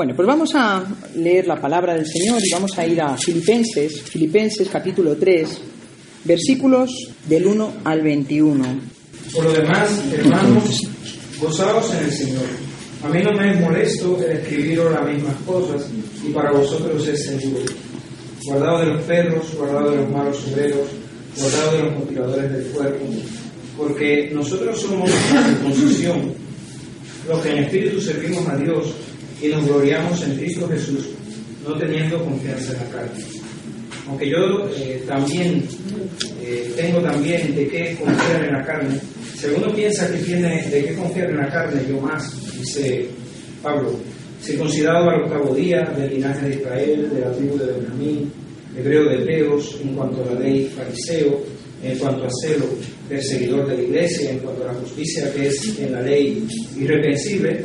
Bueno, pues vamos a leer la palabra del Señor y vamos a ir a Filipenses, Filipenses capítulo 3, versículos del 1 al 21. Por lo demás, hermanos, gozaos en el Señor. A mí no me es molesto el escribiros las mismas cosas y para vosotros es seguro. Guardado de los perros, guardado de los malos obreros, guardado de los mutiladores del cuerpo, porque nosotros somos la circuncisión, los que en espíritu servimos a Dios y nos gloriamos en Cristo Jesús, no teniendo confianza en la carne. Aunque yo eh, también eh, tengo también de qué confiar en la carne, si alguno piensa que tiene de qué confiar en la carne, yo más, dice Pablo, circuncidado al octavo día del linaje de Israel, de la tribu de Benjamín, hebreo de hebreos, en cuanto a la ley, fariseo, en cuanto a celo, perseguidor de la iglesia, en cuanto a la justicia que es en la ley irreprensible,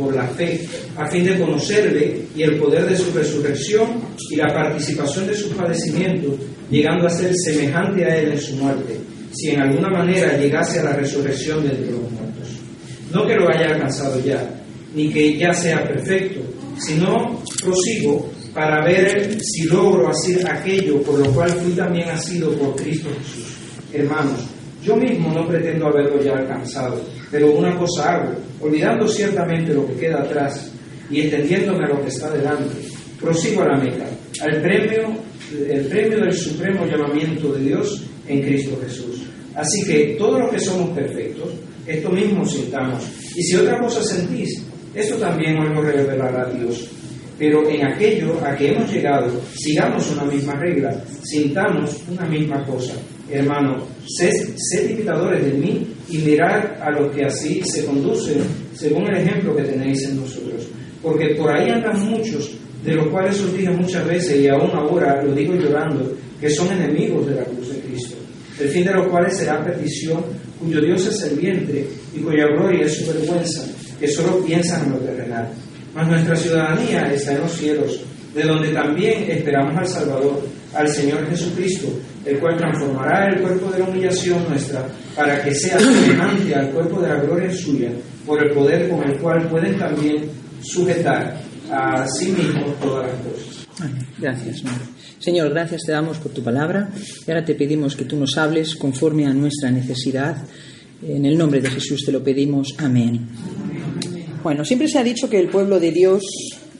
por la fe, a fin de conocerle y el poder de su resurrección y la participación de sus padecimientos, llegando a ser semejante a él en su muerte, si en alguna manera llegase a la resurrección de entre los muertos. No que lo haya alcanzado ya, ni que ya sea perfecto, sino prosigo para ver si logro hacer aquello por lo cual fui también nacido por Cristo Jesús. Hermanos, yo mismo no pretendo haberlo ya alcanzado, pero una cosa hago, olvidando ciertamente lo que queda atrás y extendiéndome a lo que está delante, prosigo a la meta, al premio, el premio del supremo llamamiento de Dios en Cristo Jesús. Así que todos los que somos perfectos, esto mismo sintamos. Y si otra cosa sentís, esto también os lo revelará Dios. Pero en aquello a que hemos llegado, sigamos una misma regla, sintamos una misma cosa. Hermano, sed, sed imitadores de mí y mirad a los que así se conducen según el ejemplo que tenéis en nosotros. Porque por ahí andan muchos, de los cuales os dije muchas veces y aún ahora lo digo llorando, que son enemigos de la cruz de Cristo, el fin de los cuales será perdición, cuyo Dios es el vientre y cuya gloria es su vergüenza, que solo piensan en lo terrenal. Mas nuestra ciudadanía está en los cielos, de donde también esperamos al Salvador, al Señor Jesucristo, el cual transformará el cuerpo de la humillación nuestra para que sea semejante al cuerpo de la gloria suya, por el poder con el cual pueden también sujetar a sí mismos todas las cosas. Gracias, Señor. Señor, gracias te damos por tu palabra y ahora te pedimos que tú nos hables conforme a nuestra necesidad. En el nombre de Jesús te lo pedimos. Amén. Bueno, siempre se ha dicho que el pueblo de Dios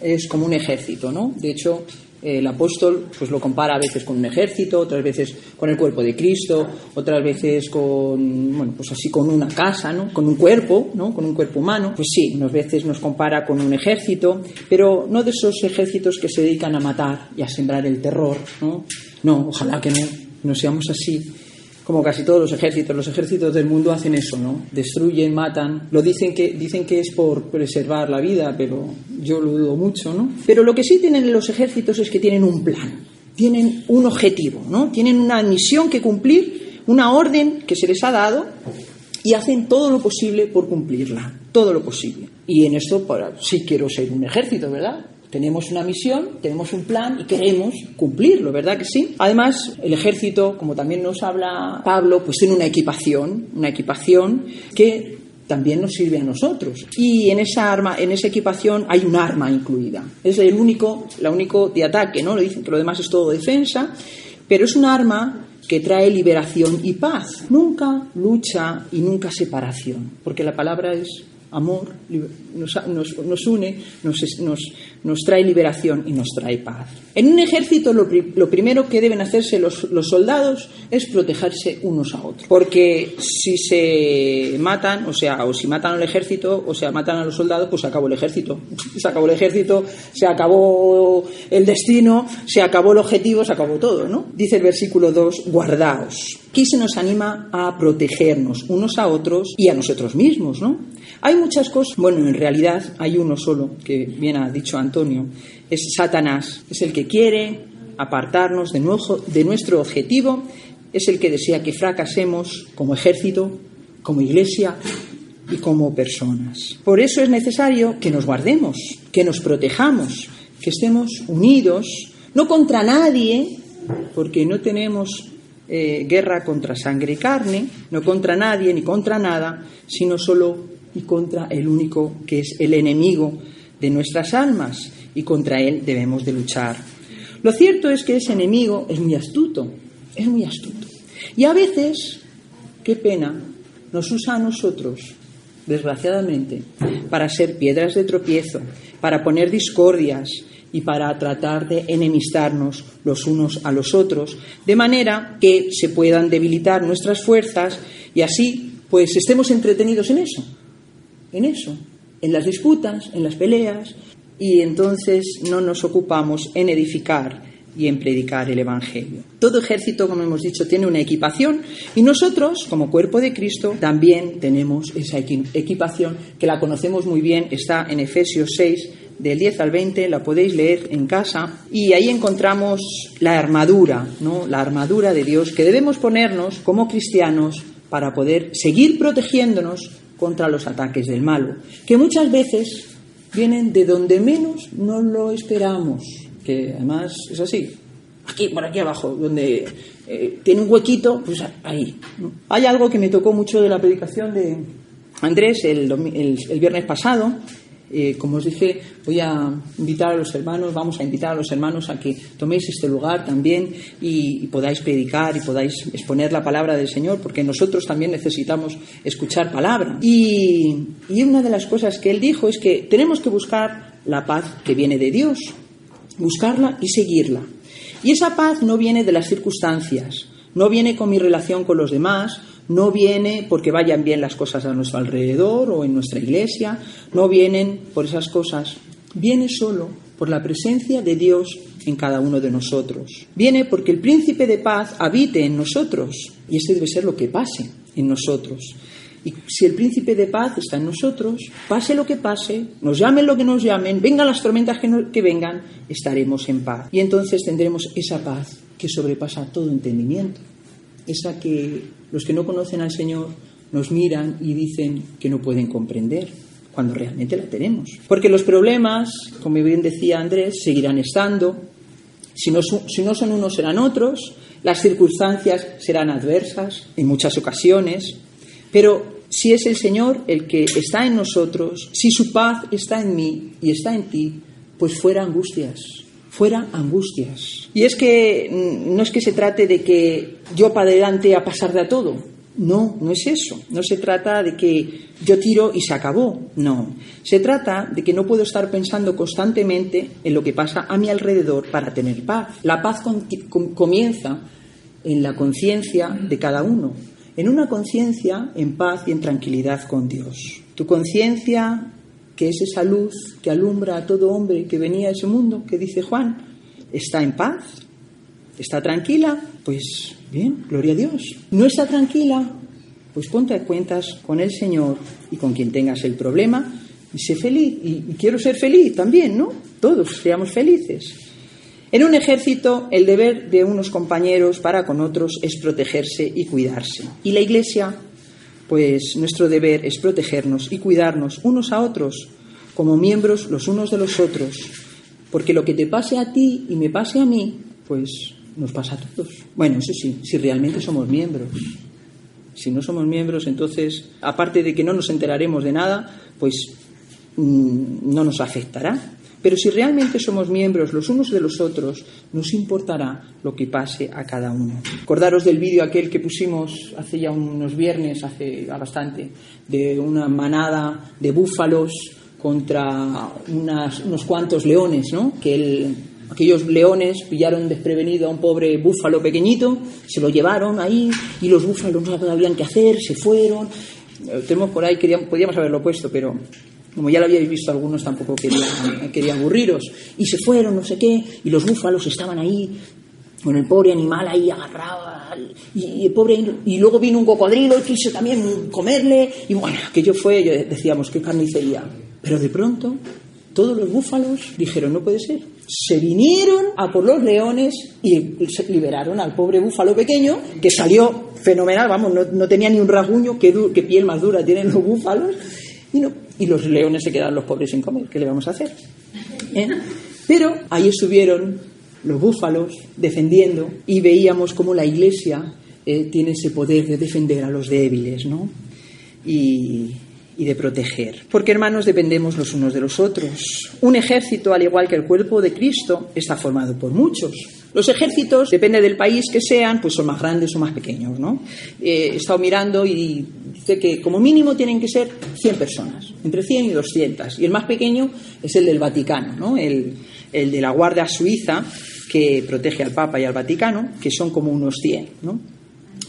es como un ejército, ¿no? De hecho, el apóstol pues lo compara a veces con un ejército, otras veces con el cuerpo de Cristo, otras veces con bueno, pues así con una casa, ¿no? Con un cuerpo, ¿no? Con un cuerpo humano. Pues sí, unas veces nos compara con un ejército, pero no de esos ejércitos que se dedican a matar y a sembrar el terror, ¿no? No, ojalá que no, no seamos así como casi todos los ejércitos. Los ejércitos del mundo hacen eso, ¿no? Destruyen, matan. Lo dicen que, dicen que es por preservar la vida, pero yo lo dudo mucho, ¿no? Pero lo que sí tienen los ejércitos es que tienen un plan, tienen un objetivo, ¿no? Tienen una misión que cumplir, una orden que se les ha dado y hacen todo lo posible por cumplirla, todo lo posible. Y en esto, para, sí quiero ser un ejército, ¿verdad? Tenemos una misión, tenemos un plan y queremos cumplirlo, ¿verdad que sí? Además, el ejército, como también nos habla Pablo, pues tiene una equipación, una equipación que también nos sirve a nosotros. Y en esa arma, en esa equipación hay un arma incluida. Es el único, la único de ataque, ¿no? Lo dicen que lo demás es todo defensa, pero es un arma que trae liberación y paz. Nunca lucha y nunca separación, porque la palabra es amor, nos, nos, nos une, nos, nos, trae liberación y nos trae paz. En un ejército lo, primero que deben hacerse los, los, soldados es protegerse unos a otros. Porque si se matan, o sea, o si matan al ejército, o sea, matan a los soldados, pues se acabó el ejército. Se acabó el ejército, se acabó el destino, se acabó el objetivo, se acabó todo, ¿no? Dice el versículo 2, guardaos. Aquí se nos anima a protegernos unos a otros y a nosotros mismos, ¿no? Hay muchas cosas, bueno, en realidad hay uno solo, que bien ha dicho Antonio, es Satanás, es el que quiere apartarnos de, de nuestro objetivo, es el que desea que fracasemos como ejército, como iglesia y como personas. Por eso es necesario que nos guardemos, que nos protejamos, que estemos unidos, no contra nadie, porque no tenemos eh, guerra contra sangre y carne, no contra nadie ni contra nada, sino solo y contra el único que es el enemigo de nuestras almas, y contra él debemos de luchar. Lo cierto es que ese enemigo es muy astuto, es muy astuto. Y a veces, qué pena, nos usa a nosotros, desgraciadamente, para ser piedras de tropiezo, para poner discordias y para tratar de enemistarnos los unos a los otros, de manera que se puedan debilitar nuestras fuerzas y así pues estemos entretenidos en eso, en eso, en las disputas, en las peleas, y entonces no nos ocupamos en edificar y en predicar el Evangelio. Todo ejército, como hemos dicho, tiene una equipación y nosotros, como cuerpo de Cristo, también tenemos esa equipación que la conocemos muy bien, está en Efesios 6, del 10 al 20, la podéis leer en casa y ahí encontramos la armadura, ¿no? La armadura de Dios que debemos ponernos como cristianos para poder seguir protegiéndonos contra los ataques del malo, que muchas veces vienen de donde menos no lo esperamos, que además es así. Aquí, por aquí abajo, donde eh, tiene un huequito, pues ahí. Hay algo que me tocó mucho de la predicación de Andrés el, el viernes pasado, eh, como os dije, voy a invitar a los hermanos, vamos a invitar a los hermanos a que toméis este lugar también y, podáis predicar y podáis exponer la palabra del Señor, porque nosotros también necesitamos escuchar palabra. Y, y una de las cosas que él dijo es que tenemos que buscar la paz que viene de Dios, buscarla y seguirla. Y esa paz no viene de las circunstancias, no viene con mi relación con los demás, no viene porque vayan bien las cosas a nuestro alrededor o en nuestra iglesia, no vienen por esas cosas, viene solo por la presencia de Dios en cada uno de nosotros. Viene porque el príncipe de paz habite en nosotros y ese debe ser lo que pase en nosotros. Y si el príncipe de paz está en nosotros, pase lo que pase, nos llamen lo que nos llamen, vengan las tormentas que, que vengan, estaremos en paz. Y entonces tendremos esa paz que sobrepasa todo entendimiento, esa que los que no conocen al Señor nos miran y dicen que no pueden comprender, cuando realmente la tenemos. Porque los problemas, como bien decía Andrés, seguirán estando. Si no, si no son unos, serán otros. Las circunstancias serán adversas en muchas ocasiones. Pero si es el Señor el que está en nosotros, si su paz está en mí y está en ti, pues fuera angustias, fuera angustias. Y es que mm, no es que se trate de que yo para adelante a pasar de a todo. No, no es eso. No se trata de que yo tiro y se acabó. No. Se trata de que no puedo estar pensando constantemente en lo que pasa a mi alrededor para tener paz. La paz comienza en la conciencia de cada uno. En una conciencia en paz y en tranquilidad con Dios. Tu conciencia, que es esa luz que alumbra a todo hombre que venía a ese mundo, que dice Juan, está en paz, está tranquila, pues bien, gloria a Dios. No está tranquila, pues ponte a cuentas con el Señor y con quien tengas el problema y sé feliz. Y, quiero ser feliz también, ¿no? Todos seamos felices. En un ejército, el deber de unos compañeros para con otros es protegerse y cuidarse. Y la Iglesia, pues nuestro deber es protegernos y cuidarnos unos a otros como miembros los unos de los otros porque lo que te pase a ti y me pase a mí, pues nos pasa a todos. Bueno, eso sí, si realmente somos miembros. Si no somos miembros, entonces, aparte de que no nos enteraremos de nada, pues mm, no nos afectará. Pero si realmente somos miembros los unos de los otros, nos importará lo que pase a cada uno. Acordaros del vídeo aquel que pusimos hace ya unos viernes, hace bastante, de una manada de búfalos contra unos cuantos leones, ¿no? Que aquellos leones pillaron desprevenido a un pobre búfalo pequeñito, se lo llevaron ahí y los búfalos no sabían qué hacer, se fueron. Eh, tenemos por ahí, queríamos, podíamos haberlo puesto, pero como ya lo habíais visto algunos, tampoco querían, querían aburriros. Y se fueron, no sé qué, y los búfalos estaban ahí con el pobre animal ahí agarrado y, el pobre y luego vino un cocodrilo y quiso también comerle y bueno aquello fue decíamos qué carnicería pero de pronto todos los búfalos dijeron, no puede ser. Se vinieron a por los leones y liberaron al pobre búfalo pequeño, que salió fenomenal, vamos, no, tenía ni un rasguño, qué, piel más dura tienen los búfalos, y, no, y los leones se quedaron los pobres sin comer, ¿qué le vamos a hacer? ¿Eh? Pero ahí estuvieron los búfalos defendiendo y veíamos cómo la iglesia eh, tiene ese poder de defender a los débiles, ¿no? Y, y de proteger. Porque hermanos dependemos los unos de los otros. Un ejército, al igual que el cuerpo de Cristo, está formado por muchos. Los ejércitos, depende del país que sean, pues son más grandes o más pequeños, ¿no? Eh, he estado mirando y dice que como mínimo tienen que ser 100 personas, entre 100 y 200. Y el más pequeño es el del Vaticano, ¿no? El, el de la Guardia Suiza, que protege al Papa y al Vaticano, que son como unos 100, ¿no?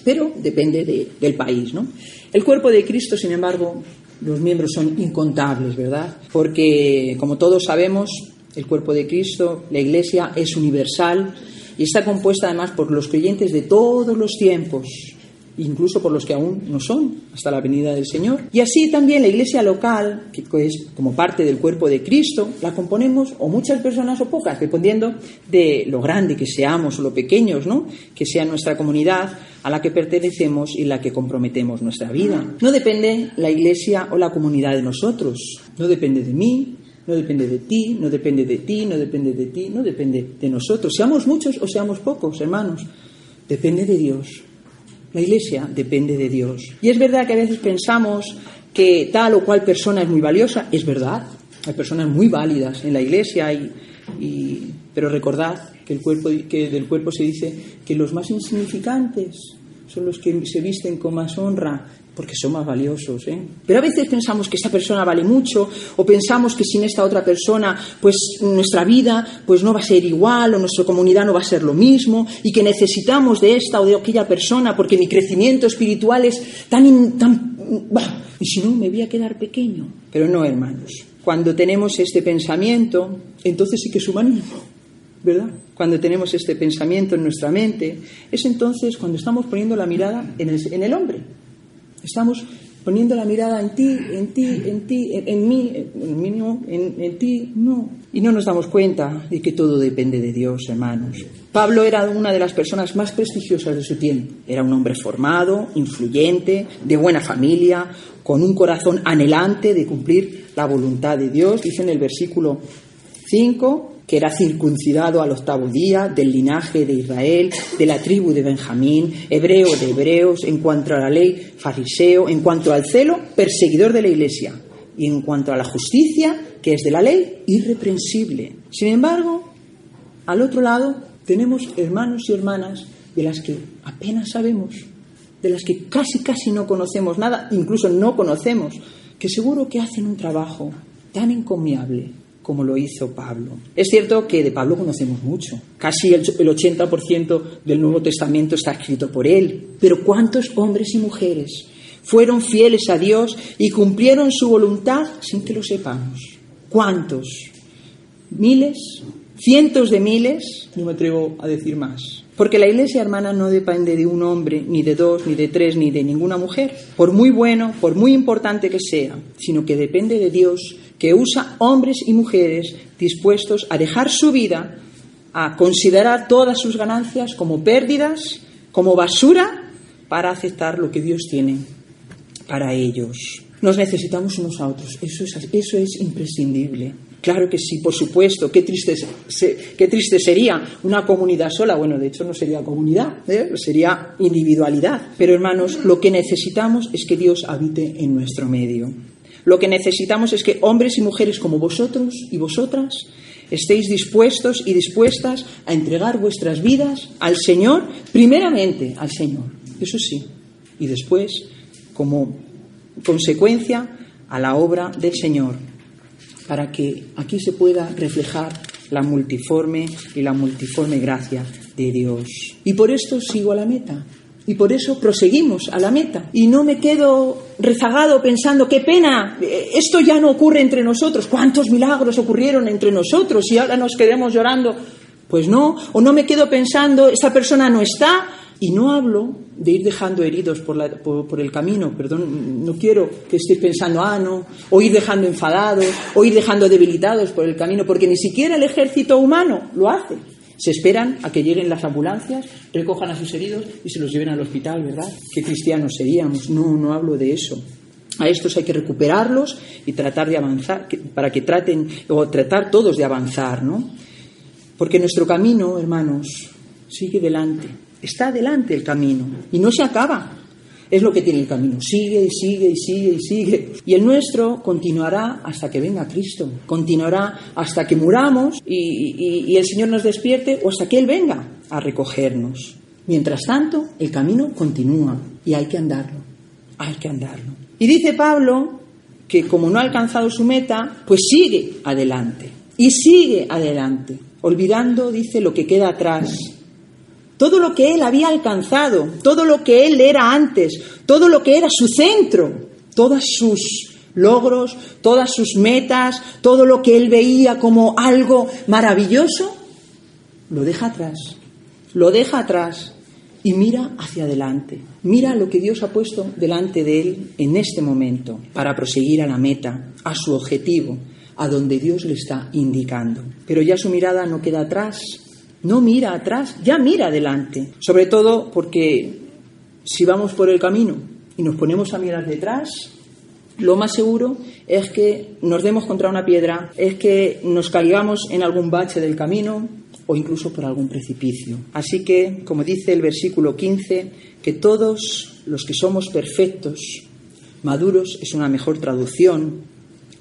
Pero depende del país, ¿no? El cuerpo de Cristo, sin embargo, los miembros son incontables, ¿verdad? Porque, como todos sabemos, el cuerpo de Cristo, la Iglesia, es universal y está compuesta además por los creyentes de todos los tiempos, incluso por los que aún no son, hasta la venida del Señor. Y así también la iglesia local, que es como parte del cuerpo de Cristo, la componemos o muchas personas o pocas, dependiendo de lo grande que seamos o lo pequeños, ¿no? Que sea nuestra comunidad a la que pertenecemos y la que comprometemos nuestra vida. No depende la iglesia o la comunidad de nosotros, no depende de mí, no depende de ti, no depende de ti, no depende de ti, no depende de nosotros. Seamos muchos o seamos pocos, hermanos, depende de Dios. La Iglesia depende de Dios. Y es verdad que a veces pensamos que tal o cual persona es muy valiosa. Es verdad, hay personas muy válidas en la Iglesia, y, pero recordad que, el cuerpo, que del cuerpo se dice que los más insignificantes son los que se visten con más honra, porque son más valiosos. ¿eh? Pero a veces pensamos que esta persona vale mucho o pensamos que sin esta otra persona pues nuestra vida pues no va a ser igual o nuestra comunidad no va a ser lo mismo y que necesitamos de esta o de aquella persona porque mi crecimiento espiritual es tan... tan y si no me voy a quedar pequeño. Pero no, hermanos. Cuando tenemos este pensamiento, entonces sí que es humanismo. ¿Verdad? Cuando tenemos este pensamiento en nuestra mente, es entonces cuando estamos poniendo la mirada en el, en el hombre, Estamos poniendo la mirada en ti, en ti, en ti, en, mí, en mí no, en, ti no. Y no nos damos cuenta de que todo depende de Dios, hermanos. Pablo era una de las personas más prestigiosas de su tiempo. Era un hombre formado, influyente, de buena familia, con un corazón anhelante de cumplir la voluntad de Dios. Dice en el versículo 5, que era circuncidado al octavo día, del linaje de Israel, de la tribu de Benjamín, hebreo de hebreos, en cuanto a la ley, fariseo, en cuanto al celo, perseguidor de la iglesia, y en cuanto a la justicia, que es de la ley, irreprensible. Sin embargo, al otro lado tenemos hermanos y hermanas de las que apenas sabemos, de las que casi casi no conocemos nada, incluso no conocemos, que seguro que hacen un trabajo tan encomiable como lo hizo Pablo. Es cierto que de Pablo conocemos mucho. Casi el 80% del Nuevo Testamento está escrito por él. Pero ¿cuántos hombres y mujeres fueron fieles a Dios y cumplieron su voluntad sin que lo sepamos? ¿Cuántos? ¿Miles? ¿Cientos de miles? No me atrevo a decir más. Porque la iglesia hermana no depende de un hombre, ni de dos, ni de tres, ni de ninguna mujer, por muy bueno, por muy importante que sea, sino que depende de Dios que usa hombres y mujeres dispuestos a dejar su vida, a considerar todas sus ganancias como pérdidas, como basura, para aceptar lo que Dios tiene para ellos. Nos necesitamos unos a otros, eso es, eso es imprescindible. Claro que sí, por supuesto. Qué triste, qué triste sería una comunidad sola. Bueno, de hecho no sería comunidad, ¿eh? sería individualidad. Pero hermanos, lo que necesitamos es que Dios habite en nuestro medio. Lo que necesitamos es que hombres y mujeres como vosotros y vosotras estéis dispuestos y dispuestas a entregar vuestras vidas al Señor, primeramente al Señor, eso sí, y después, como consecuencia, a la obra del Señor, para que aquí se pueda reflejar la multiforme y la multiforme gracia de Dios. Y por esto sigo a la meta, y por eso proseguimos a la meta. Y no me quedo rezagado pensando, qué pena, esto ya no ocurre entre nosotros. ¿Cuántos milagros ocurrieron entre nosotros y ahora nos quedamos llorando? Pues no, o no me quedo pensando, esta persona no está, Y no hablo de ir dejando heridos por, la- por el camino, perdón, no quiero que estéis pensando, ah, no, o ir dejando enfadados, o ir dejando debilitados por el camino, porque ni siquiera el ejército humano lo hace. Se esperan a que lleguen las ambulancias, recojan a sus heridos y se los lleven al hospital, ¿verdad? ¿Qué cristianos seríamos? No, no hablo de eso. A estos hay que recuperarlos y tratar de avanzar, para que traten, o tratar todos de avanzar, ¿no? Porque nuestro camino, hermanos, sigue delante. Está adelante el camino y no se acaba. Es lo que tiene el camino. Sigue y sigue y sigue y sigue. Y el nuestro continuará hasta que venga Cristo. Continuará hasta que muramos y, el Señor nos despierte o hasta que Él venga a recogernos. Mientras tanto, el camino continúa y hay que andarlo. Hay que andarlo. Y dice Pablo que como no ha alcanzado su meta, pues sigue adelante. Y sigue adelante. Olvidando, dice, lo que queda atrás todo lo que él había alcanzado, todo lo que él era antes, todo lo que era su centro, todos sus logros, todas sus metas, todo lo que él veía como algo maravilloso, lo deja atrás, lo deja atrás y mira hacia adelante. Mira lo que Dios ha puesto delante de él en este momento para proseguir a la meta, a su objetivo, a donde Dios le está indicando. Pero ya su mirada no queda atrás, no mira atrás, ya mira adelante. Sobre todo porque si vamos por el camino y nos ponemos a mirar detrás, lo más seguro es que nos demos contra una piedra, es que nos caigamos en algún bache del camino o incluso por algún precipicio. Así que, como dice el versículo 15, que todos los que somos perfectos, maduros es una mejor traducción,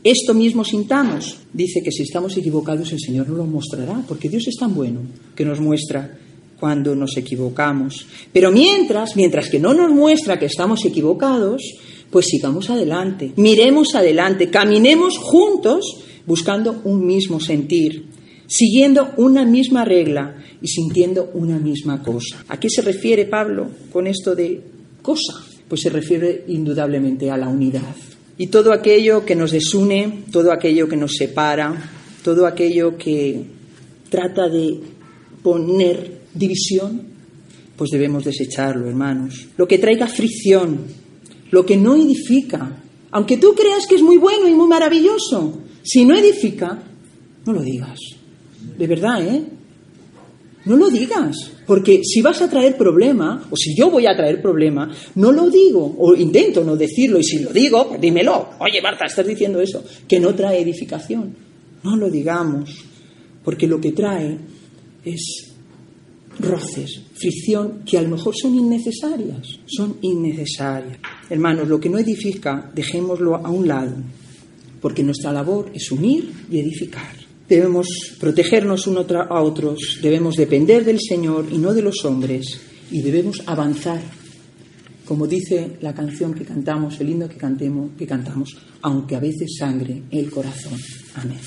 esto mismo sintamos. Dice que si estamos equivocados el Señor nos lo mostrará, porque Dios es tan bueno que nos muestra cuando nos equivocamos. Pero mientras, mientras que no nos muestra que estamos equivocados, pues sigamos adelante, miremos adelante, caminemos juntos buscando un mismo sentir, siguiendo una misma regla y sintiendo una misma cosa. ¿A qué se refiere Pablo con esto de cosa? Pues se refiere indudablemente a la unidad. Y todo aquello que nos desune, todo aquello que nos separa, todo aquello que trata de poner división, pues debemos desecharlo, hermanos. Lo que traiga fricción, lo que no edifica, aunque tú creas que es muy bueno y muy maravilloso, si no edifica, no lo digas. De verdad, ¿eh? No lo digas, porque si vas a traer problema, o si yo voy a traer problema, no lo digo, o intento no decirlo, y si lo digo, pues dímelo. Oye, Marta, estás diciendo eso, que no trae edificación. No lo digamos, porque lo que trae es roces, fricción, que a lo mejor son innecesarias, son innecesarias. Hermanos, lo que no edifica, dejémoslo a un lado, porque nuestra labor es unir y edificar. Debemos protegernos unos a otros, debemos depender del Señor y no de los hombres, y debemos avanzar, como dice la canción que cantamos, el himno que, cantemos, que cantamos, aunque a veces sangre el corazón. Amén.